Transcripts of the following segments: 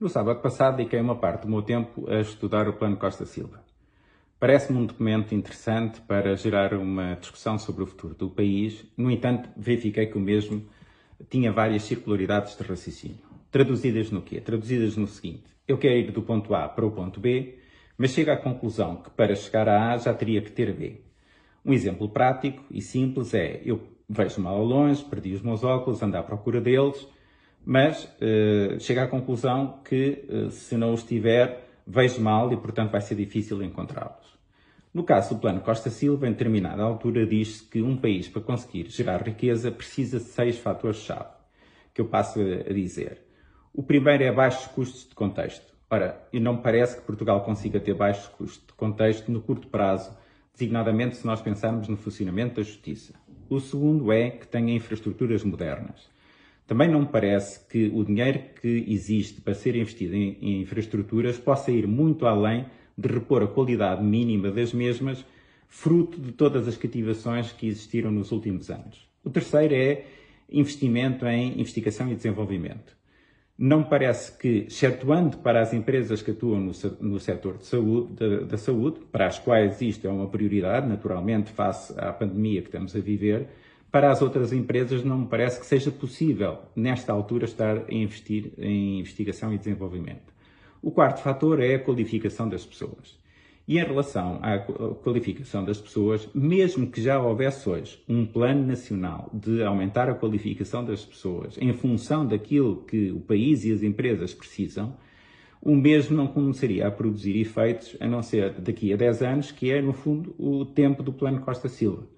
No sábado passado, dediquei uma parte do meu tempo a estudar o Plano Costa Silva. Parece-me um documento interessante para gerar uma discussão sobre o futuro do país, no entanto, verifiquei que o mesmo tinha várias circularidades de raciocínio. Traduzidas no quê? Traduzidas no seguinte: eu quero ir do ponto A para o ponto B, mas chego à conclusão que para chegar a A já teria que ter B. Um exemplo prático e simples é: eu vejo mal ao longe, perdi os meus óculos, ando à procura deles mas uh, chega à conclusão que uh, se não os tiver, vejo mal e, portanto, vai ser difícil encontrá-los. No caso do Plano Costa Silva, em determinada altura, diz-se que um país, para conseguir gerar riqueza, precisa de seis fatores-chave, que eu passo a dizer. O primeiro é baixos custos de contexto. Ora, e não parece que Portugal consiga ter baixos custos de contexto no curto prazo, designadamente se nós pensarmos no funcionamento da justiça. O segundo é que tenha infraestruturas modernas. Também não me parece que o dinheiro que existe para ser investido em, em infraestruturas possa ir muito além de repor a qualidade mínima das mesmas, fruto de todas as cativações que existiram nos últimos anos. O terceiro é investimento em investigação e desenvolvimento. Não parece que, excetuando para as empresas que atuam no, no setor de saúde, da, da saúde, para as quais isto é uma prioridade, naturalmente, face à pandemia que estamos a viver, para as outras empresas não me parece que seja possível, nesta altura, estar a investir em investigação e desenvolvimento. O quarto fator é a qualificação das pessoas. E em relação à qualificação das pessoas, mesmo que já houvesse hoje um plano nacional de aumentar a qualificação das pessoas em função daquilo que o país e as empresas precisam, o mesmo não começaria a produzir efeitos a não ser daqui a 10 anos, que é, no fundo, o tempo do Plano Costa Silva.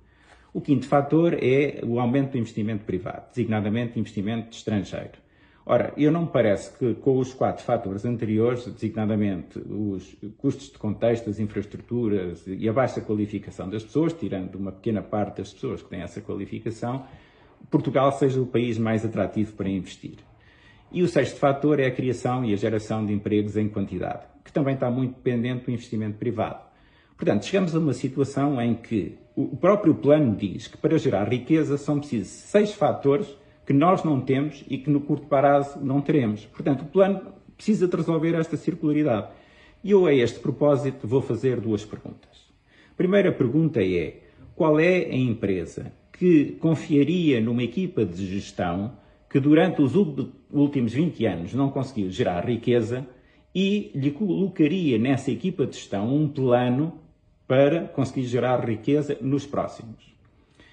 O quinto fator é o aumento do investimento privado, designadamente investimento estrangeiro. Ora, eu não me parece que com os quatro fatores anteriores, designadamente os custos de contexto, as infraestruturas e a baixa qualificação das pessoas, tirando uma pequena parte das pessoas que têm essa qualificação, Portugal seja o país mais atrativo para investir. E o sexto fator é a criação e a geração de empregos em quantidade, que também está muito dependente do investimento privado. Portanto, chegamos a uma situação em que o próprio plano diz que para gerar riqueza são precisos seis fatores que nós não temos e que no curto prazo não teremos. Portanto, o plano precisa de resolver esta circularidade. E eu, a este propósito, vou fazer duas perguntas. A primeira pergunta é: qual é a empresa que confiaria numa equipa de gestão que durante os últimos 20 anos não conseguiu gerar riqueza e lhe colocaria nessa equipa de gestão um plano para conseguir gerar riqueza nos próximos.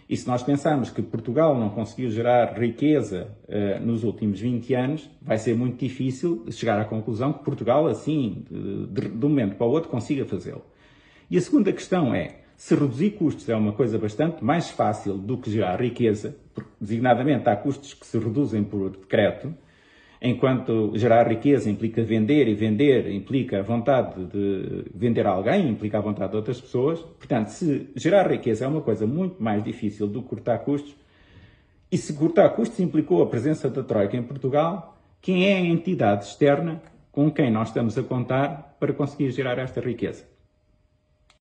E se nós pensarmos que Portugal não conseguiu gerar riqueza uh, nos últimos 20 anos, vai ser muito difícil chegar à conclusão que Portugal, assim, de, de um momento para o outro, consiga fazê-lo. E a segunda questão é, se reduzir custos é uma coisa bastante mais fácil do que gerar riqueza, designadamente há custos que se reduzem por decreto, enquanto gerar riqueza implica vender e vender implica a vontade de vender a alguém, implica a vontade de outras pessoas. Portanto, se gerar riqueza é uma coisa muito mais difícil do que cortar custos, e se cortar custos implicou a presença da Troika em Portugal, quem é a entidade externa com quem nós estamos a contar para conseguir gerar esta riqueza?